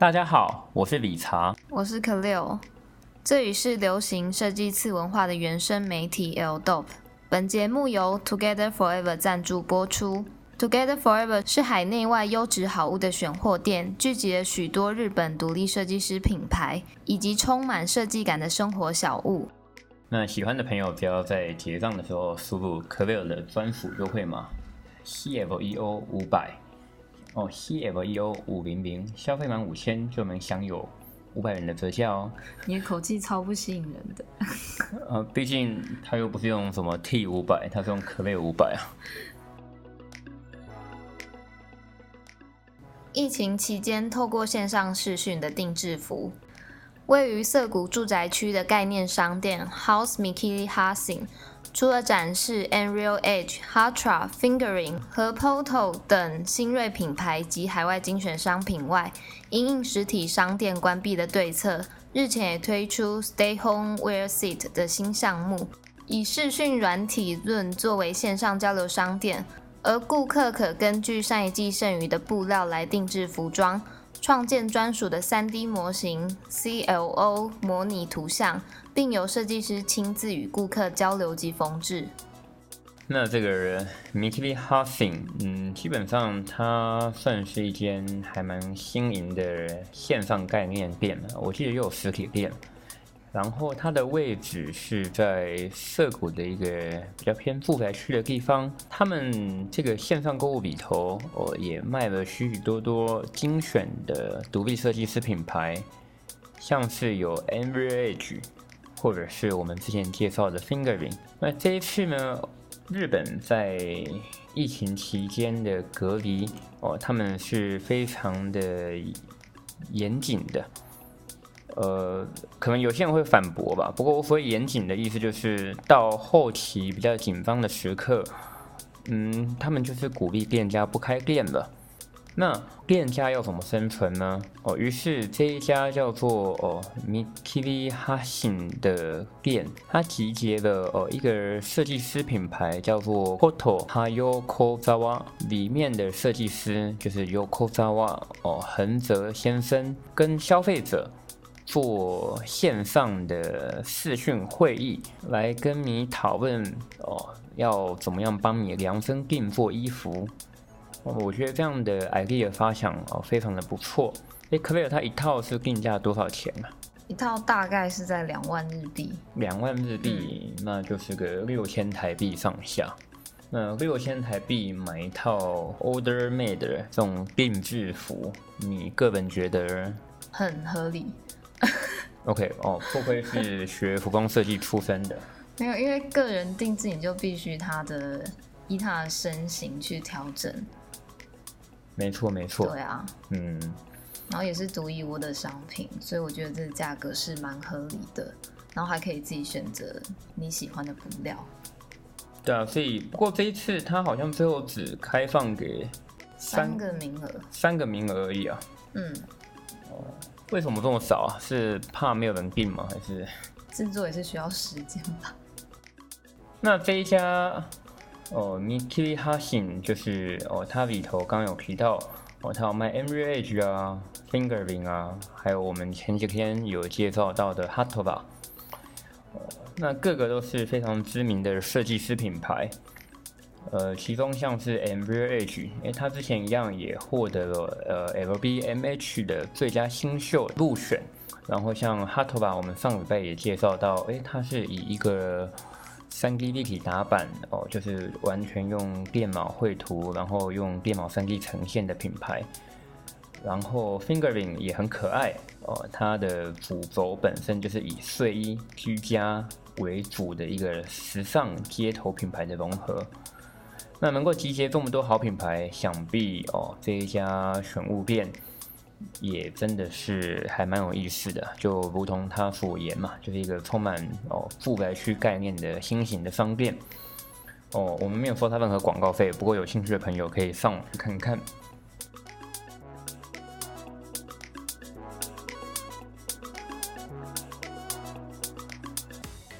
大家好，我是理查，我是可六，这里是流行设计次文化的原生媒体 L Dope。本节目由 Together Forever 赞助播出。Together Forever 是海内外优质好物的选货店，聚集了许多日本独立设计师品牌，以及充满设计感的生活小物。那喜欢的朋友，不要在结账的时候输入可六的专属优惠码 C F E O 五百。哦，C F E O 五零零，消费满五千就能享有五百元的折价哦。你的口气超不吸引人的。呃，毕竟他又不是用什么 T 五百，他是用可乐五百啊。疫情期间，透过线上视讯的定制服，位于涩谷住宅区的概念商店 House Mikili Housing。除了展示 Unreal Edge、Hatra、Fingering 和 Poto 等新锐品牌及海外精选商品外，因应实体商店关闭的对策，日前也推出 Stay Home Wear Seat 的新项目，以视讯软体论作为线上交流商店，而顾客可根据上一季剩余的布料来定制服装。创建专属的 3D 模型 CLO 模拟图像，并由设计师亲自与顾客交流及缝制。那这个 Mikili Housing，嗯，基本上它算是一间还蛮新颖的线上概念店我记得又有实体店。然后它的位置是在涩谷的一个比较偏住宅区的地方。他们这个线上购物里头，哦，也卖了许许多多精选的独立设计师品牌，像是有 Envy，或者是我们之前介绍的 Fingering。那这一次呢，日本在疫情期间的隔离，哦，他们是非常的严谨的。呃，可能有些人会反驳吧。不过我所谓严谨的意思，就是到后期比较紧张的时刻，嗯，他们就是鼓励店家不开店了。那店家要怎么生存呢？哦，于是这一家叫做哦 Mikili Hashin 的店，它集结了哦一个设计师品牌叫做 Koto Hayokozawa 里面的设计师就是 Yokozawa 哦横泽先生跟消费者。做线上的视讯会议来跟你讨论哦，要怎么样帮你量身定做衣服？我觉得这样的 idea 发想哦，非常的不错。哎，可贝尔它一套是定价多少钱啊？一套大概是在两万日币。两万日币，那就是个六千台币上下。那六千台币买一套 order made 这种定制服，你个人觉得很合理？OK，哦，不愧是学服装设计出身的。没有，因为个人定制，你就必须他的依他的身形去调整。没错，没错。对啊，嗯，然后也是独一无二的商品，所以我觉得这个价格是蛮合理的。然后还可以自己选择你喜欢的布料。对啊，所以不过这一次他好像最后只开放给三个名额，三个名额而已啊。嗯。哦。为什么这么少啊？是怕没有人订吗？还是制作也是需要时间吧？那这一家哦，Mikili Hasin 就是哦，它里头刚有提到哦，它有卖 m r a g e 啊，Fingering 啊，还有我们前几天有介绍到的 Hatova，哦，那各个都是非常知名的设计师品牌。呃，其中像是 m v r H，哎，他之前一样也获得了呃 LBMH 的最佳新秀入选。然后像 Hatoba，我们上礼拜也介绍到，哎，它是以一个 3D 立体打板哦，就是完全用电脑绘图，然后用电脑 3D 呈现的品牌。然后 Fingering 也很可爱哦，它的主轴本身就是以睡衣居家为主的一个时尚街头品牌的融合。那能够集结这么多好品牌，想必哦这一家选物店也真的是还蛮有意思的。就如同他所言嘛，就是一个充满哦住宅区概念的新型的商店。哦，我们没有收他任何广告费，不过有兴趣的朋友可以上网去看看。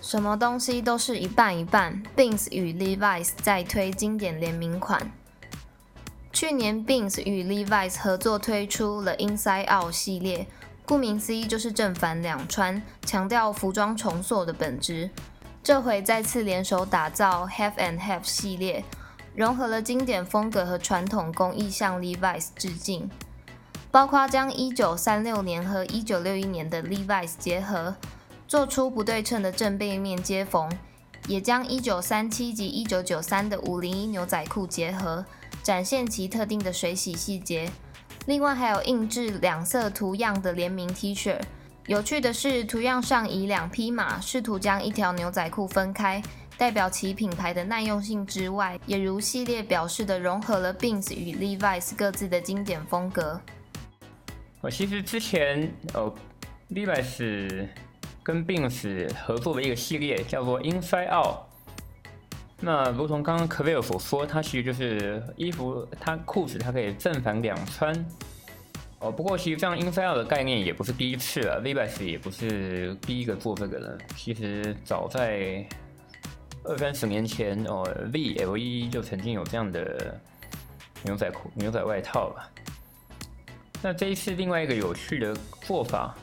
什么东西都是一半一半。b i n s 与 Levi's 在推经典联名款。去年 b i n s 与 Levi's 合作推出了 Inside Out 系列，顾名思义就是正反两穿，强调服装重塑的本质。这回再次联手打造 Half and Half 系列，融合了经典风格和传统工艺，向 Levi's 致敬，包括将1936年和1961年的 Levi's 结合，做出不对称的正背面接缝，也将1937及1993的501牛仔裤结合。展现其特定的水洗细节，另外还有印制两色图样的联名 T 恤。有趣的是，图样上以两匹马试图将一条牛仔裤分开，代表其品牌的耐用性之外，也如系列表示的融合了 Beams 与 Levi's 各自的经典风格。我其实之前哦，Levi's 跟 Beams 合作的一个系列叫做 Inside Out。那如同刚刚 k v i l 所说，它其实就是衣服，它裤子它可以正反两穿。哦，不过其实这样 inside 的概念也不是第一次了，Levi's 也不是第一个做这个的。其实早在二三十年前，哦，VLE 就曾经有这样的牛仔裤、牛仔外套吧。那这一次另外一个有趣的做法，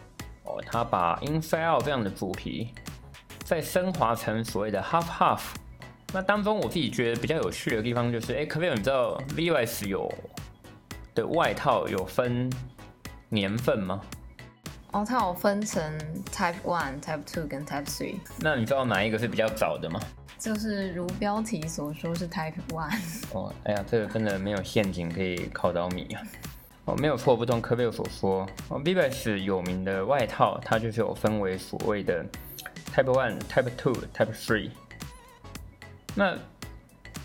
哦，他把 inside 这样的主题再升华成所谓的 half half。那当中我自己觉得比较有趣的地方就是，哎，可不可以你知道 Levi's 有的外套有分年份吗？哦，它有分成 Type One、Type Two 跟 Type Three。那你知道哪一个是比较早的吗？就是如标题所说是 Type One。哦，哎呀，这个真的没有陷阱可以考到你啊！哦，没有错，不同科贝尔所说，哦，Levi's 有名的外套，它就是有分为所谓的 Type One、Type Two、Type Three。那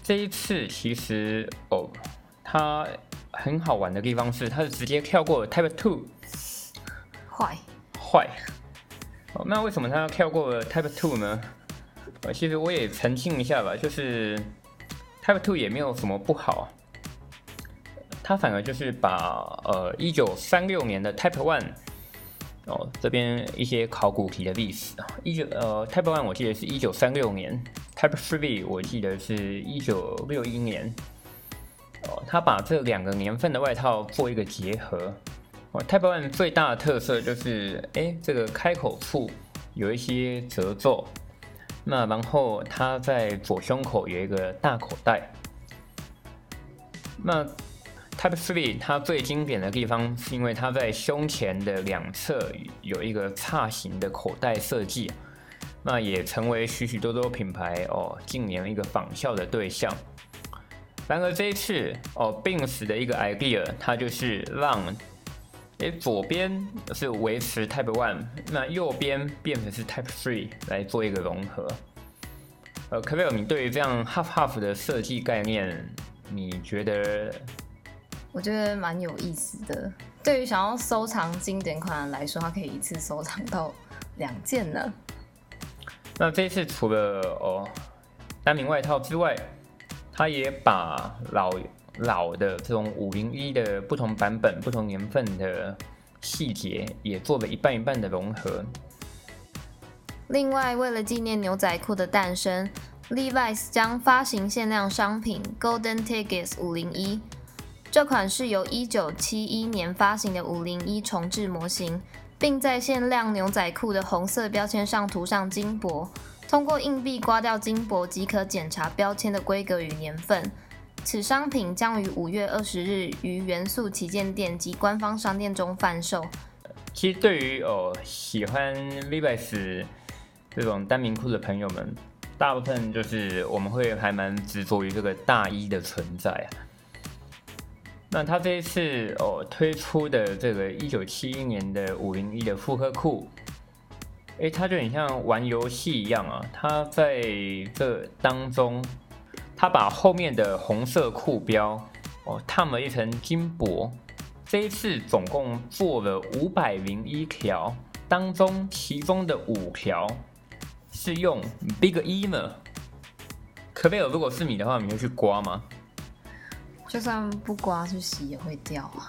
这一次其实哦，它很好玩的地方是，它是直接跳过 Type Two，坏坏。哦，那为什么它要跳过 Type Two 呢？呃，其实我也澄清一下吧，就是 Type Two 也没有什么不好，它反而就是把呃一九三六年的 Type One。哦，这边一些考古题的历史啊，一九呃，Type One 我记得是一九三六年，Type Three 我记得是一九六一年。哦，他把这两个年份的外套做一个结合。哦，Type One 最大的特色就是，哎，这个开口处有一些褶皱，那然后它在左胸口有一个大口袋，那。Type Three 它最经典的地方是因为它在胸前的两侧有一个叉形的口袋设计，那也成为许许多多品牌哦近年一个仿效的对象。然而这一次哦 b i n s 的一个 idea，它就是让诶左边是维持 Type One，那右边变成是 Type Three 来做一个融合。呃，可不可以你对于这样 Half Half 的设计概念，你觉得？我觉得蛮有意思的。对于想要收藏经典款来说，它可以一次收藏到两件呢。那这次除了哦单名外套之外，它也把老老的这种五零一的不同版本、不同年份的细节也做了一半一半的融合。另外，为了纪念牛仔裤的诞生，Levi's 将发行限量商品 Golden Tickets 五零一。这款是由一九七一年发行的五零一重置模型，并在限量牛仔裤的红色标签上涂上金箔。通过硬币刮掉金箔即可检查标签的规格与年份。此商品将于五月二十日于元素旗舰店及官方商店中贩售。其实对于哦喜欢 Levi's 这种单名裤的朋友们，大部分就是我们会还蛮执着于这个大衣的存在。那他这一次哦推出的这个一九七一年的五零一的复刻裤，哎，它就很像玩游戏一样啊！它在这当中，它把后面的红色裤标哦烫了一层金箔。这一次总共做了五百零一条，当中其中的五条是用 Big E 呢。可贝尔，如果是你的话，你会去刮吗？就算不刮去洗也会掉啊。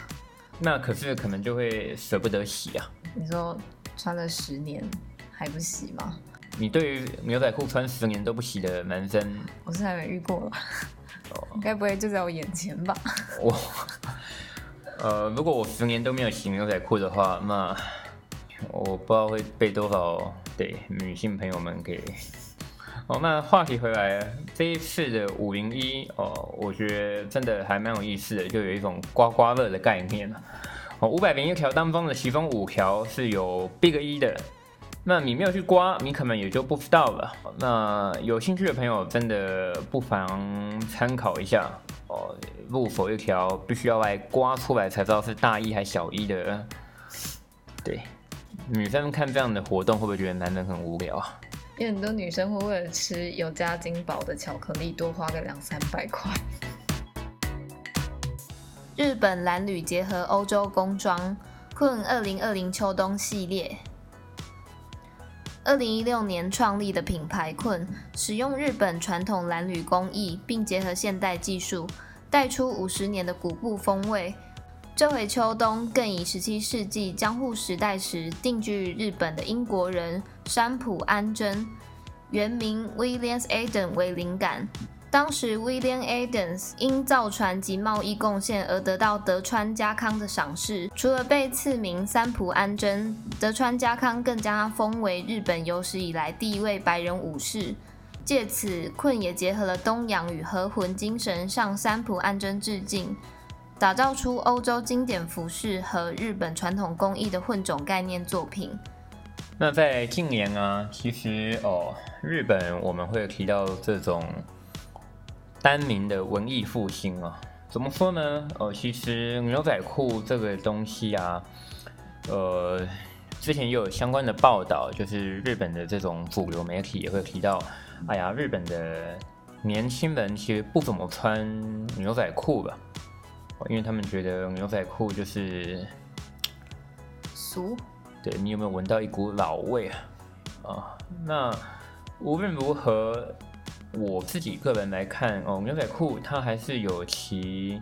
那可是可能就会舍不得洗啊。你说穿了十年还不洗吗？你对于牛仔裤穿十年都不洗的男生，我是还没遇过。了，该不会就在我眼前吧？我，呃，如果我十年都没有洗牛仔裤的话，那我不知道会被多少对女性朋友们给。哦，那话题回来，这一次的五零一哦，我觉得真的还蛮有意思的，就有一种刮刮乐的概念哦，五百零一条当中的其中五条是有 Big 一的。那你没有去刮，你可能也就不知道了。那有兴趣的朋友，真的不妨参考一下哦。入手一条必须要来刮出来才知道是大一还小一的。对，女生看这样的活动会不会觉得男人很无聊啊？有很多女生会为了吃有加金宝的巧克力多花个两三百块。日本蓝铝结合欧洲工装，困二零二零秋冬系列。二零一六年创立的品牌困，使用日本传统蓝铝工艺，并结合现代技术，带出五十年的古布风味。这回秋冬更以十七世纪江户时代时定居日本的英国人山浦安贞（原名 William Aden） 为灵感。当时，William Adams 因造船及贸易贡献而得到德川家康的赏识。除了被赐名三浦安贞，德川家康更将他封为日本有史以来第一位白人武士。借此，困也结合了东洋与和魂精神，向三浦安贞致敬，打造出欧洲经典服饰和日本传统工艺的混种概念作品。那在近年啊，其实哦，日本我们会提到这种。单名的文艺复兴啊，怎么说呢？哦，其实牛仔裤这个东西啊，呃，之前也有相关的报道，就是日本的这种主流媒体也会提到，哎呀，日本的年轻人其实不怎么穿牛仔裤吧，因为他们觉得牛仔裤就是俗。对你有没有闻到一股老味啊？啊，那无论如何。我自己个人来看哦，牛仔裤它还是有其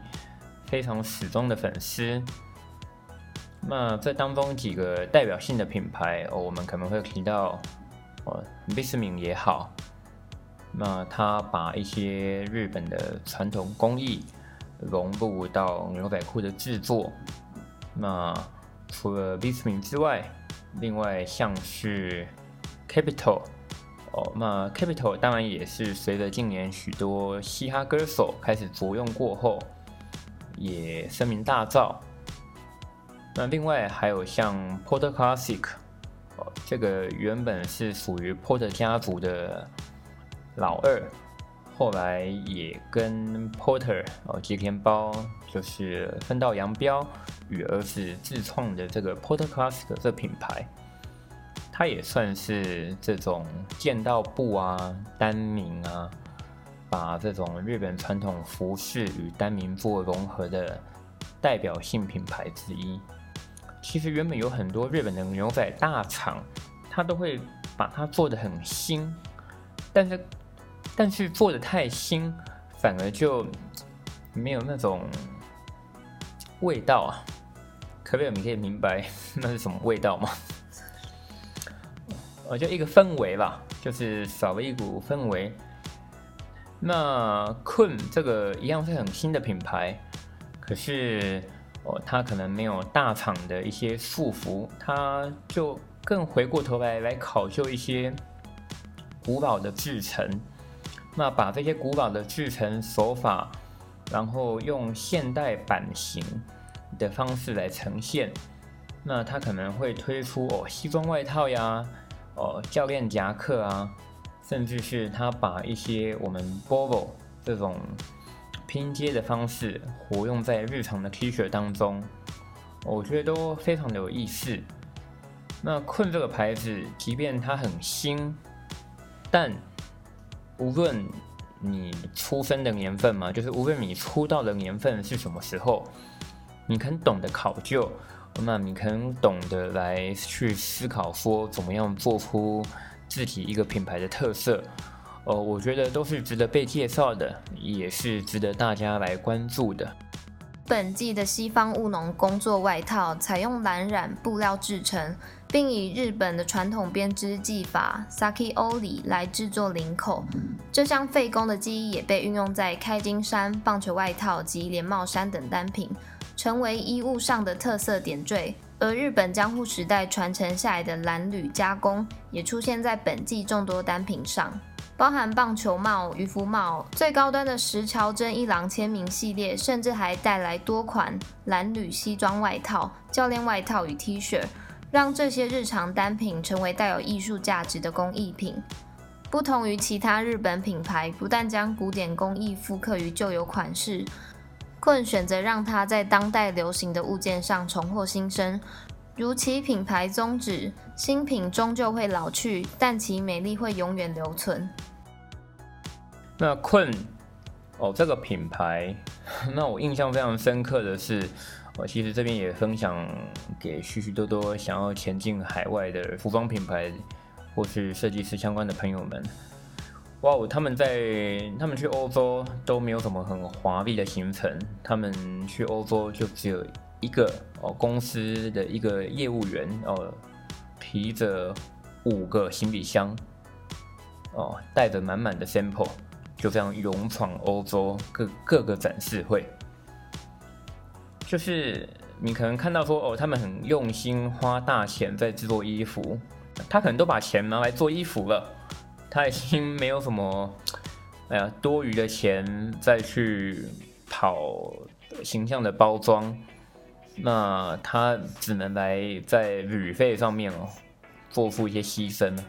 非常始终的粉丝。那这当中几个代表性的品牌哦，我们可能会提到哦，贝斯敏也好。那他把一些日本的传统工艺融入到牛仔裤的制作。那除了贝斯敏之外，另外像是 Capital。哦，那 Capital 当然也是随着近年许多嘻哈歌手开始着用过后，也声名大噪。那另外还有像 Porter Classic，哦，这个原本是属于 Porter 家族的老二，后来也跟 Porter 哦吉田包就是分道扬镳，与儿子自创的这个 Porter Classic 这品牌。它也算是这种剑道部啊、单名啊，把这种日本传统服饰与单名做融合的代表性品牌之一。其实原本有很多日本的牛仔大厂，它都会把它做的很新，但是但是做的太新，反而就没有那种味道啊。可不可以你可以明白 那是什么味道吗？呃，就一个氛围吧，就是少了一股氛围。那困这个一样是很新的品牌，可是哦，它可能没有大厂的一些束缚，它就更回过头来来考究一些古老的制成。那把这些古老的制成手法，然后用现代版型的方式来呈现。那它可能会推出哦，西装外套呀。哦，教练夹克啊，甚至是他把一些我们 Bobo 这种拼接的方式活用在日常的 T 恤当中，我觉得都非常的有意思。那困这个牌子，即便它很新，但无论你出生的年份嘛，就是无论你出道的年份是什么时候，你肯懂得考究。那你肯懂得来去思考，说怎么样做出自己一个品牌的特色，呃，我觉得都是值得被介绍的，也是值得大家来关注的。本季的西方务农工作外套采用蓝染布料制成，并以日本的传统编织技法 Saki Oli 来制作领口。这项费工的技艺也被运用在开襟衫、棒球外套及连帽衫等单品，成为衣物上的特色点缀。而日本江户时代传承下来的蓝缕加工，也出现在本季众多单品上。包含棒球帽、渔夫帽，最高端的石桥真一郎签名系列，甚至还带来多款蓝缕西装外套、教练外套与 T 恤，让这些日常单品成为带有艺术价值的工艺品。不同于其他日本品牌，不但将古典工艺复刻于旧有款式，困选择让它在当代流行的物件上重获新生。如其品牌宗旨，新品终究会老去，但其美丽会永远留存。那困哦，这个品牌，那我印象非常深刻的是，我其实这边也分享给许许多多想要前进海外的服装品牌或是设计师相关的朋友们。哇哦，他们在他们去欧洲都没有什么很华丽的行程，他们去欧洲就只有一个哦公司的一个业务员哦，提着五个行李箱哦，带着满满的 sample。就这样勇闯欧洲各各个展示会，就是你可能看到说哦，他们很用心花大钱在制作衣服，他可能都把钱拿来做衣服了，他已经没有什么哎呀多余的钱再去跑形象的包装，那他只能来在旅费上面哦做出一些牺牲了。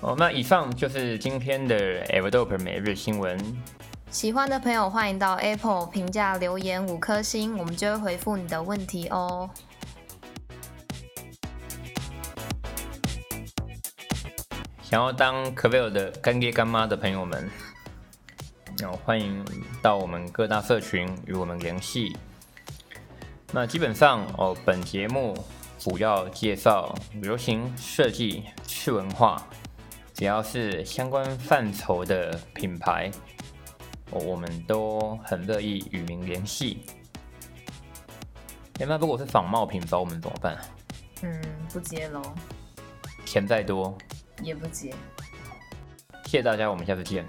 哦，那以上就是今天的 Everdope 每日新闻。喜欢的朋友欢迎到 Apple 评价留言五颗星，我们就会回复你的问题哦。想要当 v e l 的干爹干妈的朋友们，哦，欢迎到我们各大社群与我们联系。那基本上哦，本节目主要介绍流行设计、次文化。只要是相关范畴的品牌，我们都很乐意与您联系。那如果是仿冒品，找我们怎么办？嗯，不接喽。钱再多也不接。谢谢大家，我们下次见。